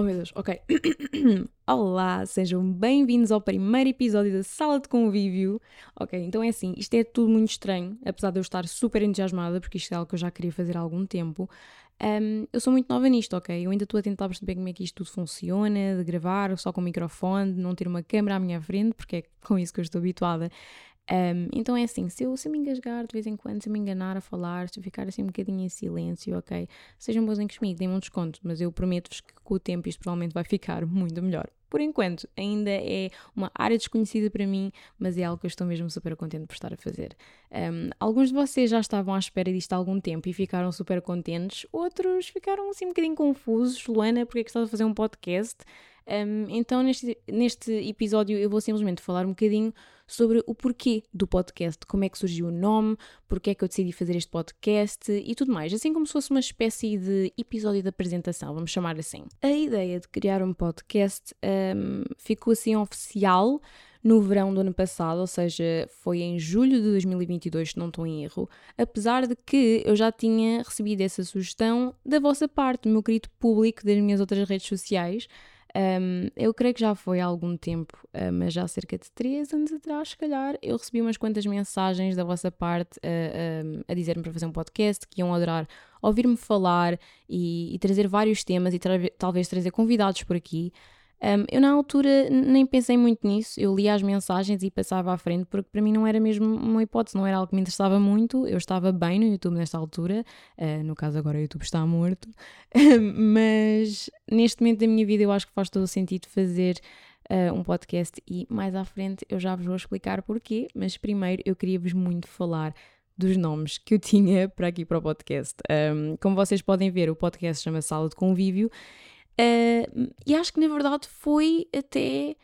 Oh meu Deus, ok. Olá, sejam bem-vindos ao primeiro episódio da Sala de Convívio. Ok, então é assim, isto é tudo muito estranho, apesar de eu estar super entusiasmada, porque isto é algo que eu já queria fazer há algum tempo. Um, eu sou muito nova nisto, ok? Eu ainda estou a tentar perceber como é que isto tudo funciona, de gravar só com o microfone, de não ter uma câmera à minha frente, porque é com isso que eu estou habituada. Um, então é assim, se eu, se eu me engasgar de vez em quando, se eu me enganar a falar, se eu ficar assim um bocadinho em silêncio, ok? Sejam bonzinhos comigo, deem-me um desconto, mas eu prometo-vos que com o tempo isto provavelmente vai ficar muito melhor. Por enquanto, ainda é uma área desconhecida para mim, mas é algo que eu estou mesmo super contente por estar a fazer. Um, alguns de vocês já estavam à espera disto há algum tempo e ficaram super contentes, outros ficaram assim um bocadinho confusos. Luana, porque é que estás a fazer um podcast? Um, então, neste, neste episódio, eu vou simplesmente falar um bocadinho sobre o porquê do podcast, como é que surgiu o nome, porque é que eu decidi fazer este podcast e tudo mais, assim como se fosse uma espécie de episódio de apresentação, vamos chamar assim. A ideia de criar um podcast um, ficou assim oficial no verão do ano passado, ou seja, foi em julho de 2022, se não estou em erro, apesar de que eu já tinha recebido essa sugestão da vossa parte, do meu querido público das minhas outras redes sociais. Um, eu creio que já foi há algum tempo, uh, mas já há cerca de 3 anos atrás, se calhar, eu recebi umas quantas mensagens da vossa parte uh, a dizer-me para fazer um podcast, que iam adorar ouvir-me falar e, e, trazer vários temas e tra talvez trazer convidados por aqui. Um, eu, na altura, nem pensei muito nisso. Eu lia as mensagens e passava à frente, porque para mim não era mesmo uma hipótese, não era algo que me interessava muito. Eu estava bem no YouTube nesta altura, uh, no caso, agora o YouTube está morto, mas neste momento da minha vida eu acho que faz todo o sentido fazer. Uh, um podcast e mais à frente eu já vos vou explicar porquê, mas primeiro eu queria-vos muito falar dos nomes que eu tinha para aqui para o podcast. Um, como vocês podem ver, o podcast chama Sala de Convívio Uh, e acho que na verdade foi até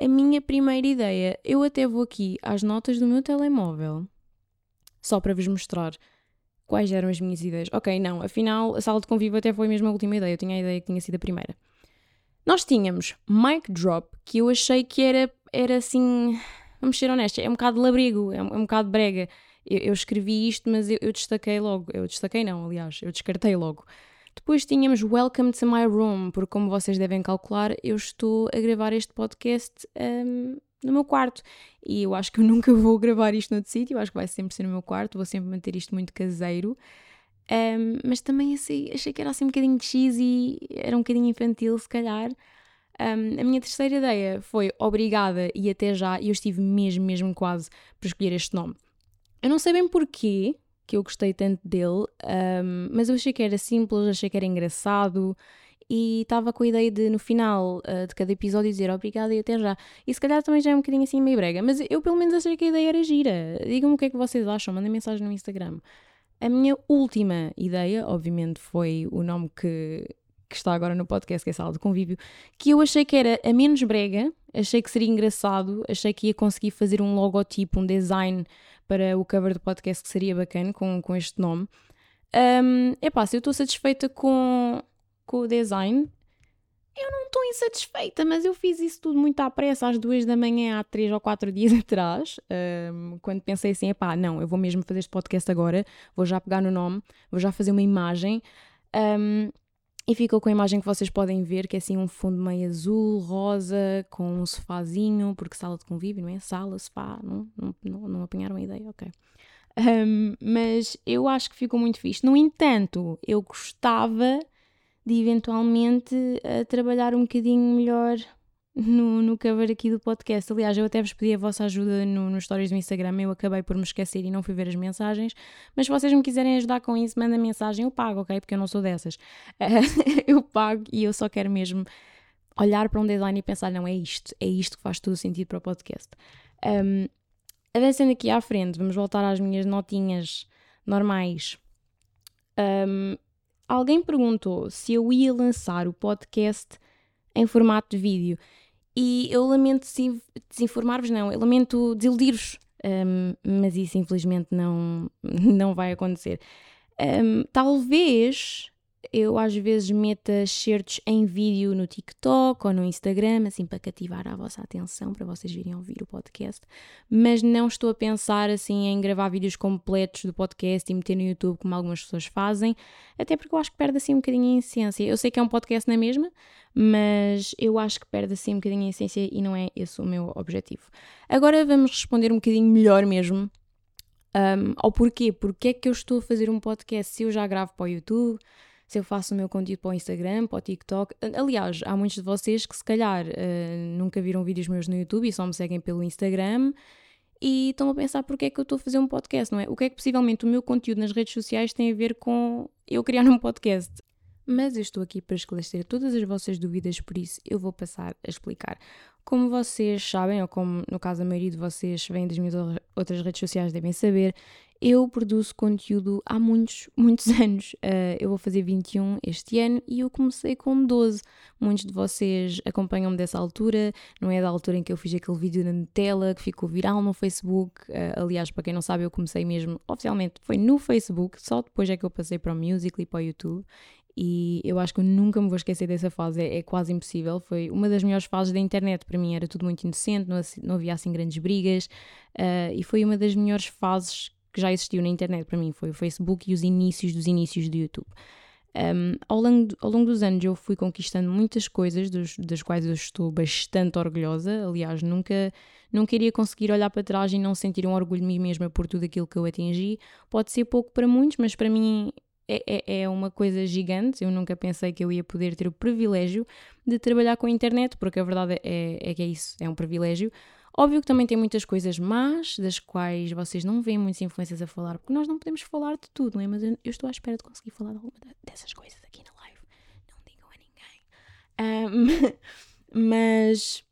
a minha primeira ideia. Eu até vou aqui às notas do meu telemóvel, só para vos mostrar quais eram as minhas ideias. Ok, não, afinal a sala de convívio até foi mesmo a última ideia, eu tinha a ideia que tinha sido a primeira. Nós tínhamos Mic Drop, que eu achei que era, era assim, vamos ser honestos, é um bocado labrigo, é um, é um bocado brega. Eu, eu, escrevi isto, mas eu, eu destaquei logo. Eu destaquei não, aliás, eu descartei logo. Depois tínhamos Welcome to My Room, porque como vocês devem calcular, eu estou a gravar este podcast um, no meu quarto. E eu acho que eu nunca vou gravar isto noutro sítio, acho que vai sempre ser no meu quarto, vou sempre manter isto muito caseiro. Um, mas também achei, achei que era assim um bocadinho cheesy, era um bocadinho infantil, se calhar. Um, a minha terceira ideia foi obrigada e até já, e eu estive mesmo, mesmo quase para escolher este nome. Eu não sei bem porquê, que eu gostei tanto dele, um, mas eu achei que era simples, achei que era engraçado e estava com a ideia de no final uh, de cada episódio dizer obrigada e até já. E se calhar também já é um bocadinho assim meio brega, mas eu pelo menos achei que a ideia era gira. Digam-me o que é que vocês acham, mandem mensagem no Instagram. A minha última ideia, obviamente, foi o nome que, que está agora no podcast, que é Sala de Convívio, que eu achei que era a menos brega, achei que seria engraçado, achei que ia conseguir fazer um logotipo, um design para o cover do podcast que seria bacana com, com este nome. Um, epá, se eu estou satisfeita com, com o design, eu não estou insatisfeita, mas eu fiz isso tudo muito à pressa, às duas da manhã, há três ou quatro dias atrás, um, quando pensei assim, epá, não, eu vou mesmo fazer este podcast agora, vou já pegar no nome, vou já fazer uma imagem. Um, e ficou com a imagem que vocês podem ver, que é assim um fundo meio azul, rosa, com um sofazinho, porque sala de convívio, não é? Sala, sofá, não, não, não, apanharam a ideia? Ok. Um, mas eu acho que ficou muito fixe. No entanto, eu gostava de eventualmente uh, trabalhar um bocadinho melhor no, no cover aqui do podcast. Aliás, eu até vos pedi a vossa ajuda no, stories do Instagram, eu acabei por me esquecer e não fui ver as mensagens, mas se vocês me quiserem ajudar com isso, manda mensagem, eu pago, ok? Porque eu não sou dessas. eu pago e eu só quero mesmo olhar para um design e pensar, não, é isto, é isto que faz todo o sentido para o podcast. Um, avançando aqui à frente, vamos voltar às minhas notinhas normais. Um, alguém perguntou se eu ia lançar o podcast em formato de vídeo. E eu lamento desinformar-vos, não, eu lamento desiludir-vos, um, mas isso infelizmente não, não vai acontecer. Um, talvez eu às vezes meta certos em vídeo no TikTok ou no Instagram, assim para cativar a vossa atenção, para vocês virem ouvir o podcast, mas não estou a pensar assim em gravar vídeos completos do podcast e meter no YouTube como algumas pessoas fazem, até porque eu acho que perde assim um bocadinho a essência. Eu sei que é um podcast na mesma, mas eu acho que perde assim um bocadinho a essência e não é esse o meu objetivo. Agora vamos responder um bocadinho melhor mesmo um, ao porquê. Porquê é que eu estou a fazer um podcast se eu já gravo para o YouTube, se eu faço o meu conteúdo para o Instagram, para o TikTok. Aliás, há muitos de vocês que se calhar uh, nunca viram vídeos meus no YouTube e só me seguem pelo Instagram e estão a pensar porque é que eu estou a fazer um podcast, não é? O que é que possivelmente o meu conteúdo nas redes sociais tem a ver com eu criar um podcast? Mas eu estou aqui para esclarecer todas as vossas dúvidas, por isso eu vou passar a explicar. Como vocês sabem, ou como no caso a maioria de vocês vêm das minhas outras redes sociais devem saber, eu produzo conteúdo há muitos, muitos anos. Uh, eu vou fazer 21 este ano e eu comecei com 12. Muitos de vocês acompanham-me dessa altura, não é da altura em que eu fiz aquele vídeo na Nutella que ficou viral no Facebook. Uh, aliás, para quem não sabe, eu comecei mesmo oficialmente, foi no Facebook, só depois é que eu passei para o Musical.ly e para o YouTube. E eu acho que eu nunca me vou esquecer dessa fase, é, é, quase impossível. Foi uma das melhores fases da internet. Para mim era tudo muito inocente, não, não havia assim grandes brigas, uh, e foi uma das melhores fases que já existiu na internet para mim. Foi o Facebook e os inícios dos inícios do YouTube. Um, ao, longo, ao longo dos anos eu fui conquistando muitas coisas dos, das quais eu estou bastante orgulhosa. Aliás, nunca, nunca iria conseguir olhar para trás e não sentir um orgulho de mim mesma por tudo aquilo que eu atingi. Pode ser pouco para muitos, mas para mim é, é, é, uma coisa gigante. Eu nunca pensei que eu ia poder ter o privilégio de trabalhar com a internet, porque a verdade é, é que é isso, é um privilégio. Óbvio que também tem muitas coisas más, das quais vocês não veem muitas influências a falar, porque nós não podemos falar de tudo, não é? Mas eu, eu estou à espera de conseguir falar de alguma dessas coisas aqui na live. Não digam a ninguém. Um, mas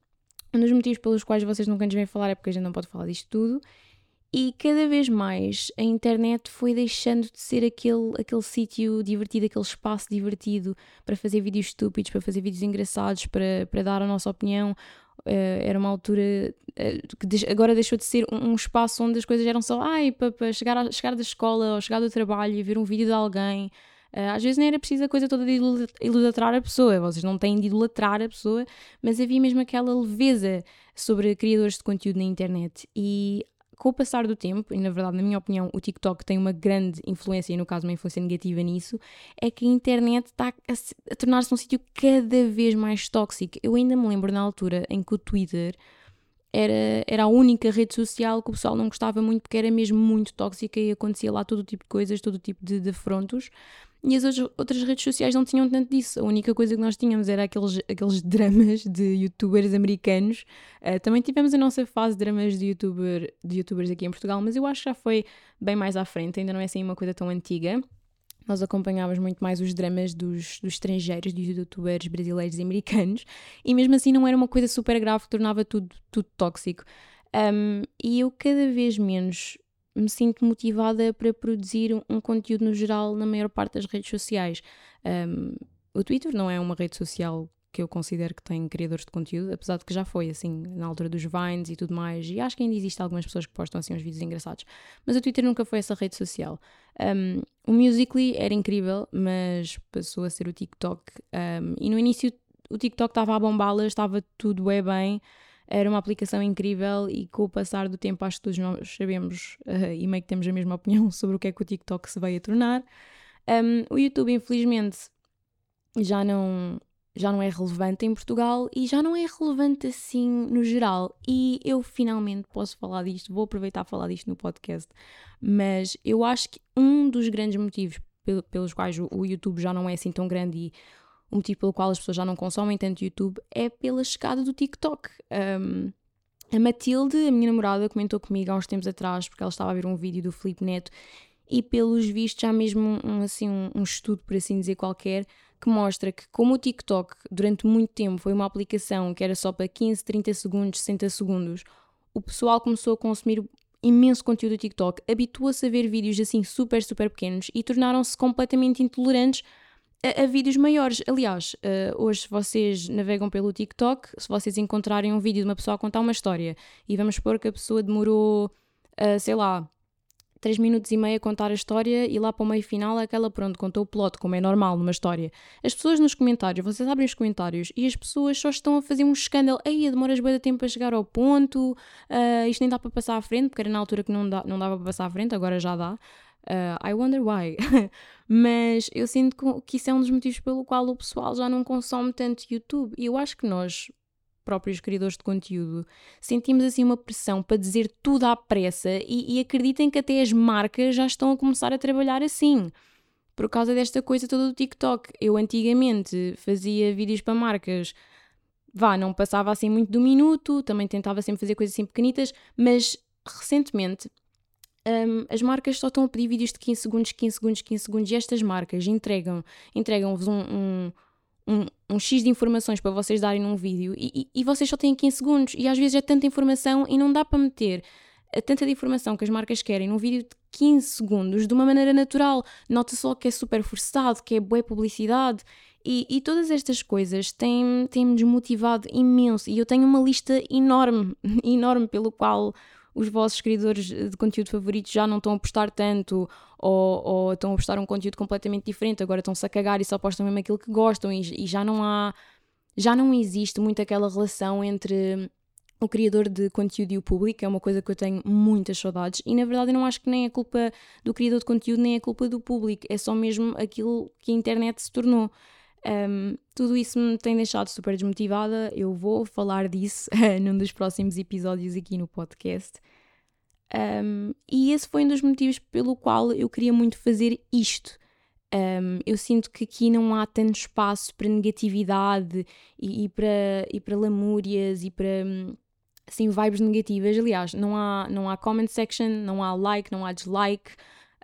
um dos motivos pelos quais vocês nunca nos vêm falar é porque a gente não pode falar disto tudo. E cada vez mais a internet foi deixando de ser aquele, aquele sítio divertido, aquele espaço divertido para fazer vídeos estúpidos, para fazer vídeos engraçados, para, para dar a nossa opinião. Uh, era uma altura uh, que agora deixou de ser um, um, espaço onde as coisas eram só ai, para, para chegar, chegar da escola ou chegar do trabalho e ver um vídeo de alguém. Uh, às vezes nem era preciso a coisa toda de idolatrar a pessoa, vocês não têm de idolatrar a pessoa, mas havia mesmo aquela leveza sobre criadores de conteúdo na internet. E com o passar do tempo, e na verdade, na minha opinião, o TikTok tem uma grande influência, e no caso, uma influência negativa nisso, é que a internet está a, tornar-se um sítio cada vez mais tóxico. Eu ainda me lembro na altura em que o Twitter era, era a única rede social que o pessoal não gostava muito porque era mesmo muito tóxica e acontecia lá todo tipo de coisas, todo tipo de, afrontos. E as outras redes sociais não tinham tanto disso. A única coisa que nós tínhamos era aqueles, aqueles dramas de youtubers americanos. Uh, também tivemos a nossa fase de dramas de, YouTuber, de youtubers aqui em Portugal, mas eu acho que já foi bem mais à frente, ainda não é assim uma coisa tão antiga. Nós acompanhávamos muito mais os dramas dos, dos estrangeiros, dos youtubers brasileiros e americanos, e mesmo assim não era uma coisa super grave que tornava tudo, tudo tóxico. Um, e eu cada vez menos me sinto motivada para produzir um, conteúdo no geral na maior parte das redes sociais. Um, o Twitter não é uma rede social que eu considero que tem criadores de conteúdo, apesar de que já foi assim na altura dos Vines e tudo mais, e acho que ainda existe algumas pessoas que postam assim uns vídeos engraçados, mas o Twitter nunca foi essa rede social. Um, o Musical.ly era incrível, mas passou a ser o TikTok, um, e no início o TikTok estava a bombá-las, estava tudo bem bem, era uma aplicação incrível e com o passar do tempo acho que todos nós sabemos uh, e meio que temos a mesma opinião sobre o que é que o TikTok se veio a tornar. Um, o YouTube, infelizmente, já não, já não é relevante em Portugal e já não é relevante assim no geral. E eu finalmente posso falar disto, vou aproveitar a falar disto no podcast, mas eu acho que um dos grandes motivos pelos quais o YouTube já não é assim tão grande e o motivo pelo qual as pessoas já não consomem tanto YouTube é pela chegada do TikTok. Um, a Matilde, a minha namorada, comentou comigo há uns tempos atrás, porque ela estava a ver um vídeo do Felipe Neto, e pelos vistos há mesmo um, assim, um, um estudo, por assim dizer, qualquer, que mostra que como o TikTok durante muito tempo foi uma aplicação que era só para 15, 30 segundos, 60 segundos, o pessoal começou a consumir imenso conteúdo do TikTok, habituou-se a ver vídeos assim super, super pequenos e tornaram-se completamente intolerantes a, a vídeos maiores. Aliás, uh, hoje se vocês navegam pelo TikTok, se vocês encontrarem um vídeo de uma pessoa a contar uma história e vamos supor que a pessoa demorou, uh, sei lá, 3 minutos e meio a contar a história e lá para o meio final aquela pronto contou o plot, como é normal numa história. As pessoas nos comentários, vocês abrem os comentários e as pessoas só estão a fazer um escândalo. Aí demoras bem de tempo a chegar ao ponto, uh, isto nem dá para passar à frente, porque era na altura que não, dá, não dava para passar à frente, agora já dá. Uh, I wonder why. Mas eu sinto que isso é um dos motivos pelo qual o pessoal já não consome tanto YouTube. E eu acho que nós, próprios criadores de conteúdo, sentimos assim uma pressão para dizer tudo à pressa e, e acreditem que até as marcas já estão a começar a trabalhar assim por causa desta coisa toda do TikTok. Eu antigamente fazia vídeos para marcas, vá, não passava assim muito do minuto, também tentava sempre fazer coisas assim pequenitas, mas recentemente um, as marcas só estão a pedir vídeos de 15 segundos, 15 segundos, 15 segundos e estas marcas entregam, entregam-vos um, um, um, um, X de informações para vocês darem num vídeo e, e, e vocês só têm 15 segundos e às vezes é tanta informação e não dá para meter tanta de informação que as marcas querem num vídeo de 15 segundos de uma maneira natural. Nota-se logo que é super forçado, que é boa publicidade. E, e, todas estas coisas têm-me têm desmotivado imenso. E eu tenho uma lista enorme, enorme, pelo qual os vossos seguidores de conteúdo favoritos já não estão a postar tanto, ou, ou estão a postar um conteúdo completamente diferente, agora estão-se a cagar e só postam mesmo aquilo que gostam, e, e já não há. Já não existe muito aquela relação entre o criador de conteúdo e o público, é uma coisa que eu tenho muitas saudades, e na verdade eu não acho que nem é culpa do criador de conteúdo, nem é culpa do público, é só mesmo aquilo que a internet se tornou. Um, tudo isso me tem deixado super desmotivada. Eu vou falar disso num dos próximos episódios aqui no podcast. Um, e esse foi um dos motivos pelo qual eu queria muito fazer isto. Um, eu sinto que aqui não há tanto espaço para negatividade e, e, para, e para lamúrias e para hum, assim, vibes negativas. Aliás, não há, não há comment section, não há like, não há dislike.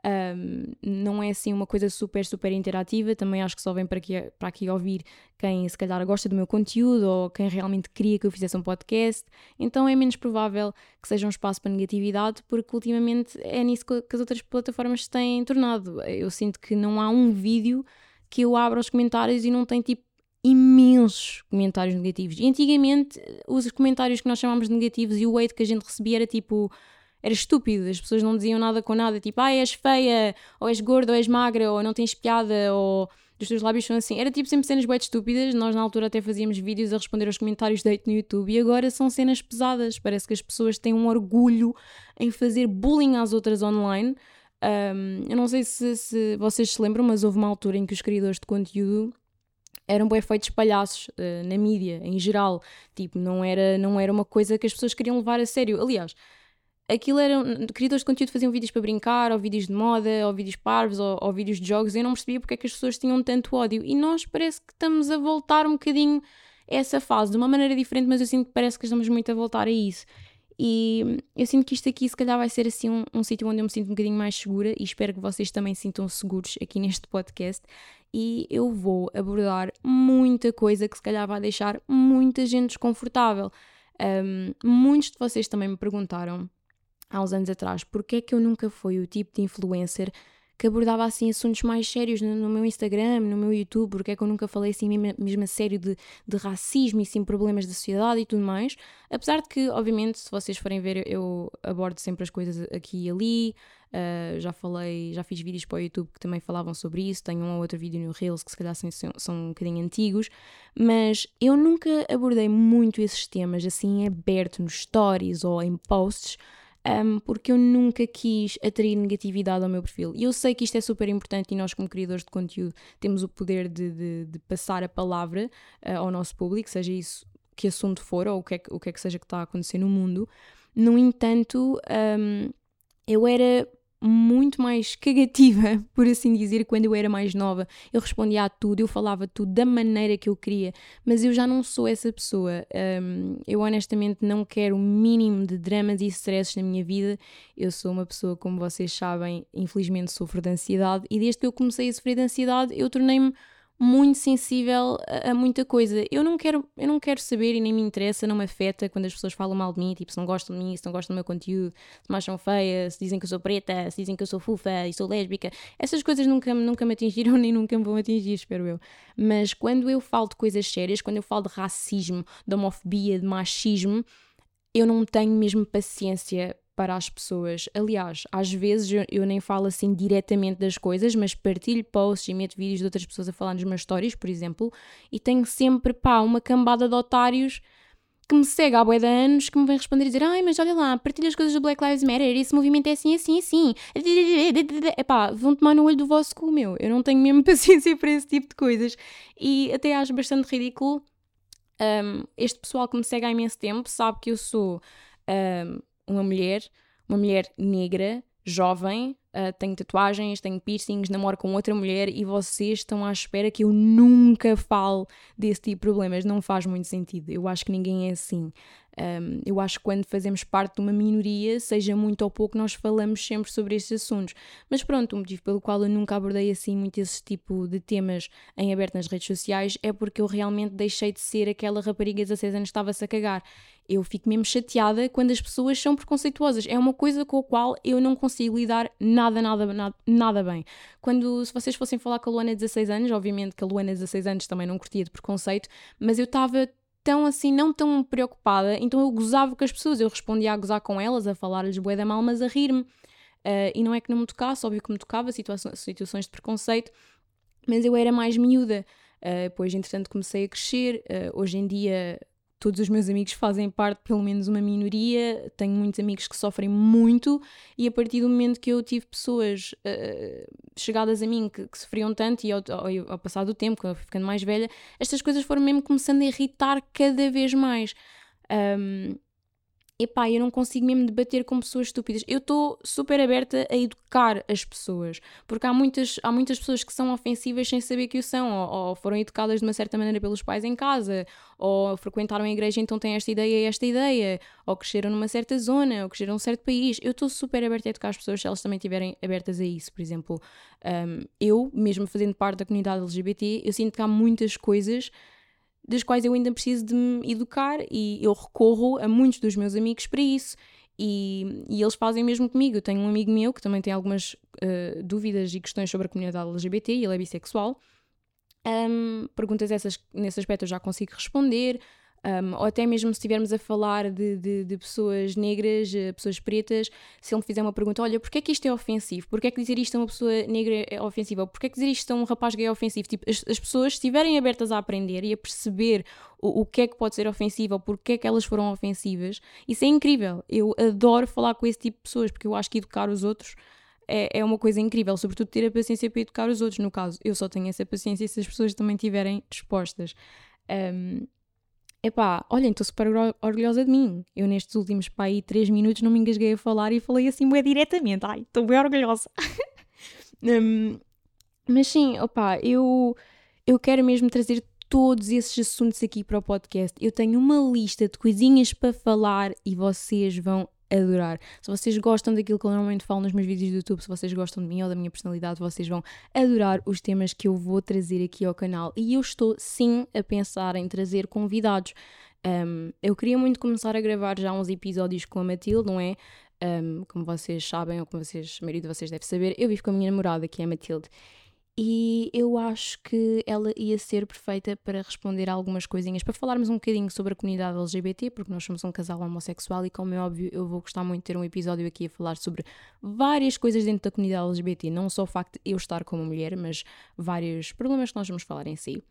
Um, não é assim uma coisa super, super interativa. Também acho que só vem para aqui, para aqui ouvir quem se calhar gosta do meu conteúdo ou quem realmente queria que eu fizesse um podcast. Então é menos provável que seja um espaço para negatividade, porque ultimamente é nisso que as outras plataformas se têm tornado. Eu sinto que não há um vídeo que eu abra os comentários e não tem tipo imensos comentários negativos. E antigamente, os comentários que nós chamávamos de negativos e o hate que a gente recebia era tipo. Era estúpido, as pessoas não diziam nada com nada, tipo, ah, és feia, ou és gorda, ou és magra, ou não tens piada, ou os teus lábios são assim. Era tipo sempre cenas bem estúpidas. Nós na altura até fazíamos vídeos a responder aos comentários de hate no YouTube e agora são cenas pesadas. Parece que as pessoas têm um orgulho em fazer bullying às outras online. Um, eu não sei se, se vocês se lembram, mas houve uma altura em que os criadores de conteúdo eram bem feitos palhaços uh, na mídia, em geral. Tipo, não era, não era uma coisa que as pessoas queriam levar a sério. Aliás, aquilo eram. Criadores de conteúdo faziam vídeos para brincar, ou vídeos de moda, ou vídeos parvos, ou, ou vídeos de jogos. Eu não percebia porque é que as pessoas tinham tanto ódio. E nós parece que estamos a voltar um bocadinho a essa fase, de uma maneira diferente, mas eu sinto que parece que estamos muito a voltar a isso. E eu sinto que isto aqui, se calhar, vai ser assim um, um sítio onde eu me sinto um bocadinho mais segura e espero que vocês também se sintam seguros aqui neste podcast. E eu vou abordar muita coisa que, se calhar, vai deixar muita gente desconfortável. Um, muitos de vocês também me perguntaram há uns anos atrás porque é que eu nunca fui o tipo de influencer que abordava assim assuntos mais sérios no, meu Instagram, no meu YouTube, porque é que eu nunca falei assim mesmo, mesmo a sério de, de racismo e sim problemas da sociedade e tudo mais. Apesar de que, obviamente, se vocês forem ver, eu abordo sempre as coisas aqui e ali. Uh, já falei, já fiz vídeos para o YouTube que também falavam sobre isso. Tenho um ou outro vídeo no Reels que se calhar são, são um bocadinho antigos, mas eu nunca abordei muito esses temas assim aberto nos stories ou em posts um, porque eu nunca quis atrair negatividade ao meu perfil. E eu sei que isto é super importante e nós, como criadores de conteúdo, temos o poder de, de, de passar a palavra uh, ao nosso público, seja isso que assunto for ou o que é que, o que, é que seja que está a acontecer no mundo. No entanto, um, eu era muito mais cagativa, por assim dizer, quando eu era mais nova. Eu respondia a tudo, eu falava tudo da maneira que eu queria, mas eu já não sou essa pessoa. Um, eu honestamente não quero o mínimo de dramas e stresses na minha vida. Eu sou uma pessoa, como vocês sabem, infelizmente sofro de ansiedade e desde que eu comecei a sofrer de ansiedade, eu tornei-me muito sensível a, a, muita coisa. Eu não quero, eu não quero saber e nem me interessa, não me afeta quando as pessoas falam mal de mim, tipo, se não gostam de mim, se não gostam do meu conteúdo, se me acham feia, se dizem que eu sou preta, se dizem que eu sou fufa e sou lésbica. Essas coisas nunca, nunca me atingiram nem nunca me vão atingir, espero eu. Mas quando eu falo de coisas sérias, quando eu falo de racismo, de homofobia, de machismo, eu não tenho mesmo paciência para as pessoas. Aliás, às vezes eu, eu, nem falo assim diretamente das coisas, mas partilho posts e meto vídeos de outras pessoas a falar nos meus stories, por exemplo, e tenho sempre, pá, uma cambada de otários que me segue há bué de anos que me vem responder e dizer ai, mas olha lá, partilha as coisas do Black Lives Matter, esse movimento é assim, assim, assim. Epá, vão tomar no olho do vosso cu, meu. Eu não tenho mesmo paciência para esse tipo de coisas. E até acho bastante ridículo um, este pessoal que me segue há imenso tempo sabe que eu sou um, uma mulher, uma mulher negra, jovem, uh, tenho tatuagens, tenho piercings, namoro com outra mulher e vocês estão à espera que eu nunca fale desse tipo de problemas. Não faz muito sentido. Eu acho que ninguém é assim. Um, eu acho que quando fazemos parte de uma minoria, seja muito ou pouco, nós falamos sempre sobre estes assuntos. Mas pronto, o motivo pelo qual eu nunca abordei assim muito esse tipo de temas em aberto nas redes sociais é porque eu realmente deixei de ser aquela rapariga de 16 anos que estava-se a cagar. Eu fico mesmo chateada quando as pessoas são preconceituosas. É uma coisa com a qual eu não consigo lidar nada, nada, nada, nada bem. Quando, se vocês fossem falar com a Luana de 16 anos, obviamente que a Luana de 16 anos também não curtia de preconceito, mas eu estava tão assim, não tão preocupada, então eu gozava com as pessoas, eu respondia a gozar com elas, a falar-lhes bué da mal, mas a rir-me. Uh, e não é que não me tocasse, óbvio que me tocava, situações, de preconceito, mas eu era mais miúda. Uh, depois, entretanto, comecei a crescer. Uh, hoje em dia, todos os meus amigos fazem parte pelo menos uma minoria, tenho muitos amigos que sofrem muito, e a partir do momento que eu tive pessoas uh, chegadas a mim que, que, sofriam tanto, e ao, ao, ao passar do tempo, quando eu fui ficando mais velha, estas coisas foram mesmo começando a irritar cada vez mais. Um, epá, eu não consigo mesmo debater com pessoas estúpidas. Eu estou super aberta a educar as pessoas, porque há muitas, há muitas pessoas que são ofensivas sem saber que o são, ou, ou foram educadas de uma certa maneira pelos pais em casa, ou frequentaram a igreja então têm esta ideia e esta ideia, ou cresceram numa certa zona, ou cresceram num certo país. Eu estou super aberta a educar as pessoas se elas também estiverem abertas a isso. Por exemplo, um, eu, mesmo fazendo parte da comunidade LGBT, eu sinto que há muitas coisas das quais eu ainda preciso de me educar e eu recorro a muitos dos meus amigos para isso. E, e eles fazem mesmo comigo. Eu tenho um amigo meu que também tem algumas uh, dúvidas e questões sobre a comunidade LGBT e ele é bissexual. Um, perguntas essas nesse aspecto eu já consigo responder. Um, ou até mesmo se estivermos a falar de, de, de, pessoas negras, eh, pessoas pretas, se ele me fizer uma pergunta, olha, porquê é que isto é ofensivo? Porquê é que dizer isto a uma pessoa negra é ofensivo? Ou porquê é que dizer isto a um rapaz gay é ofensivo? Tipo, as, as pessoas estiverem abertas a aprender e a perceber o, o que é que pode ser ofensivo ou porquê é que elas foram ofensivas, isso é incrível. Eu adoro falar com esse tipo de pessoas, porque eu acho que educar os outros é, é uma coisa incrível, sobretudo ter a paciência para educar os outros. No caso, eu só tenho essa paciência se as pessoas também estiverem dispostas. Um, Epá, olhem, estou super orgulhosa de mim. Eu nestes últimos pá, aí, três minutos não me engasguei a falar e falei assim bem diretamente. Ai, estou bem orgulhosa. um, mas sim, opá, eu, eu quero mesmo trazer todos esses assuntos aqui para o podcast. Eu tenho uma lista de coisinhas para falar e vocês vão adorar. Se vocês gostam daquilo que eu normalmente falo nos meus vídeos do YouTube, se vocês gostam de mim ou da minha personalidade, vocês vão adorar os temas que eu vou trazer aqui ao canal. E eu estou sim a pensar em trazer convidados. Um, eu queria muito começar a gravar já uns episódios com a Matilde, não é? Um, como vocês sabem, ou como vocês, a maioria de vocês deve saber, eu vivo com a minha namorada, que é a Matilde e eu acho que ela ia ser perfeita para responder algumas coisinhas, para falarmos um bocadinho sobre a comunidade LGBT, porque nós somos um casal homossexual e, como é óbvio, eu vou gostar muito de ter um episódio aqui a falar sobre várias coisas dentro da comunidade LGBT, não só o facto de eu estar como mulher, mas vários problemas que nós vamos falar em si.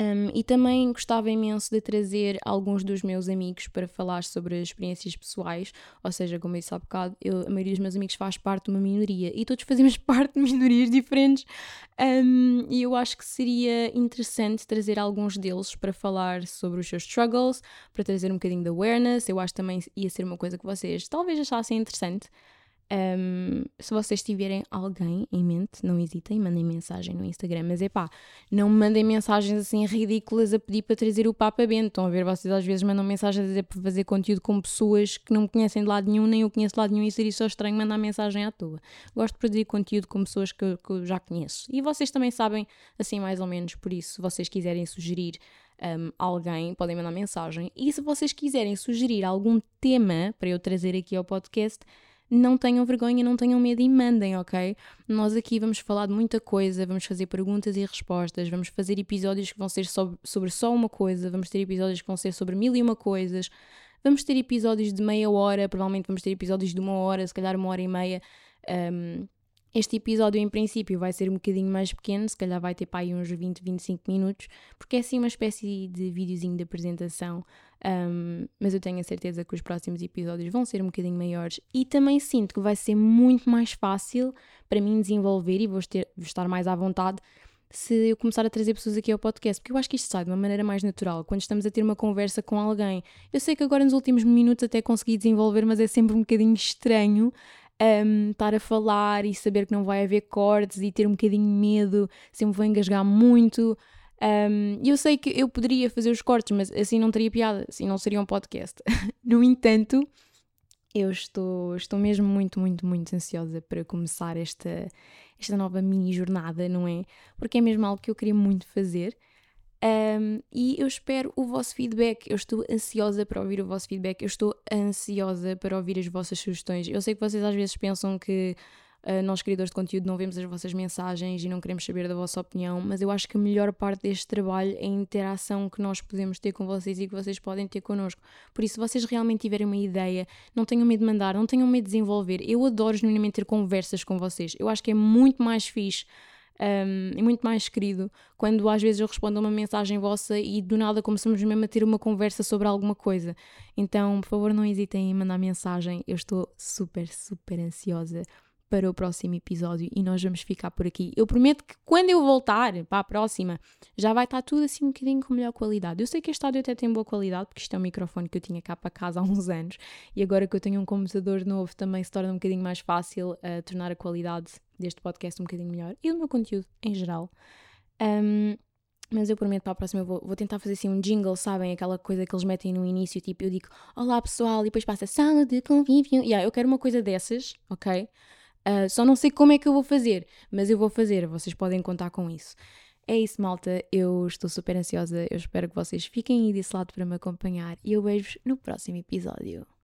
Um, e também gostava imenso de trazer alguns dos meus amigos para falar sobre experiências pessoais, ou seja, como eu disse há bocado, eu, a maioria dos meus amigos faz parte de uma minoria e todos fazemos parte de minorias diferentes. Um, e eu acho que seria interessante trazer alguns deles para falar sobre os seus struggles, para trazer um bocadinho de awareness. Eu acho que também ia ser uma coisa que vocês talvez achassem interessante. Um, se vocês tiverem alguém em mente, não hesitem, mandem mensagem no Instagram. Mas é pá, não mandem mensagens assim ridículas a pedir para trazer o Papa Bento. Estão a ver, vocês às vezes mandam mensagens a dizer para fazer conteúdo com pessoas que não me conhecem de lado nenhum, nem eu conheço de lado nenhum, e seria só estranho mandar mensagem à toa. Gosto de produzir conteúdo com pessoas que que eu já conheço. E vocês também sabem, assim mais ou menos, por isso, se vocês quiserem sugerir um, alguém, podem mandar mensagem. E se vocês quiserem sugerir algum tema para eu trazer aqui ao podcast, não tenham vergonha, não tenham medo e mandem, ok? Nós aqui vamos falar de muita coisa, vamos fazer perguntas e respostas, vamos fazer episódios que vão ser sobre só uma coisa, vamos ter episódios que vão ser sobre mil e uma coisas, vamos ter episódios de meia hora, provavelmente vamos ter episódios de uma hora, se calhar uma hora e meia. Um, Este episódio, em princípio, vai ser um bocadinho mais pequeno, se calhar vai ter para aí uns 20, 25 minutos, porque é assim uma espécie de videozinho de apresentação. Um, mas eu tenho a certeza que os próximos episódios vão ser um bocadinho maiores e também sinto que vai ser muito mais fácil para mim desenvolver e vou, ter, vou estar mais à vontade se eu começar a trazer pessoas aqui ao podcast, porque eu acho que isto sai de uma maneira mais natural, quando estamos a ter uma conversa com alguém. Eu sei que agora nos últimos minutos até consegui desenvolver, mas é sempre um bocadinho estranho um, estar a falar e saber que não vai haver cortes e ter um bocadinho medo, sempre vou engasgar muito. Um, eu sei que eu poderia fazer os cortes, mas assim não teria piada, assim não seria um podcast. no entanto, eu estou, estou mesmo muito, muito, muito ansiosa para começar esta, esta nova mini jornada, não é? Porque é mesmo algo que eu queria muito fazer. Um, e eu espero o vosso feedback. Eu estou ansiosa para ouvir o vosso feedback. Eu estou ansiosa para ouvir as vossas sugestões. Eu sei que vocês às vezes pensam que uh, nós, criadores de conteúdo, não vemos as vossas mensagens e não queremos saber da vossa opinião, mas eu acho que a melhor parte deste trabalho é a interação que nós podemos ter com vocês e que vocês podem ter connosco. Por isso, se vocês realmente tiverem uma ideia, não tenham medo de mandar, não tenham medo de desenvolver. Eu adoro genuinamente ter conversas com vocês. Eu acho que é muito mais fixe um, e muito mais querido quando às vezes eu respondo a uma mensagem vossa e do nada começamos mesmo a ter uma conversa sobre alguma coisa. Então, por favor, não hesitem em mandar mensagem. Eu estou super, super ansiosa para o próximo episódio e nós vamos ficar por aqui. Eu prometo que quando eu voltar para a próxima já vai estar tudo assim um bocadinho com melhor qualidade. Eu sei que este áudio até tem boa qualidade porque isto é um microfone que eu tinha cá para casa há uns anos e agora que eu tenho um computador novo também se torna um bocadinho mais fácil uh, tornar a qualidade deste podcast um bocadinho melhor e do meu conteúdo em geral. Um, mas eu prometo para a próxima vou, vou, tentar fazer assim um jingle, sabem? Aquela coisa que eles metem no início, tipo, eu digo Olá pessoal, e depois passa sala de convívio. Yeah, eu quero uma coisa dessas, ok? Uh, só não sei como é que eu vou fazer, mas eu vou fazer, vocês podem contar com isso. É isso, malta. Eu estou super ansiosa. Eu espero que vocês fiquem aí desse lado para me acompanhar e eu vejo-vos no próximo episódio.